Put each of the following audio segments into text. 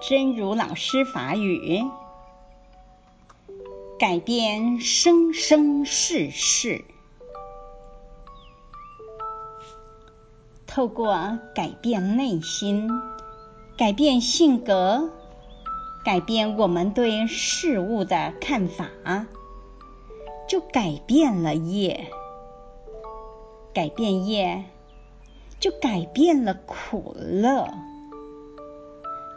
真如老师法语，改变生生世世，透过改变内心，改变性格，改变我们对事物的看法，就改变了业，改变业。就改变了苦乐，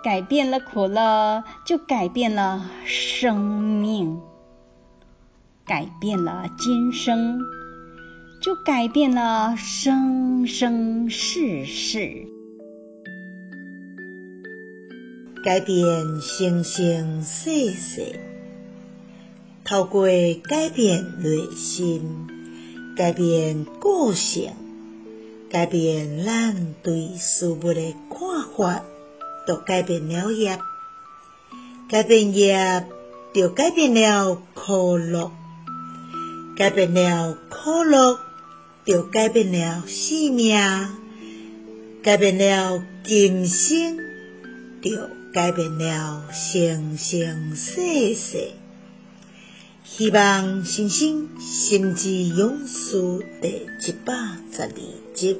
改变了苦乐，就改变了生命，改变了今生，就改变了生生世世，改变生生世世，透过改变内心，改变个性。改变咱对事物的看法，就改变了业；改变业，就改变了苦乐；改变了苦乐，就改变了生命；改变了今生，就改变了生生世世。希望新生心之勇士第一百十二集。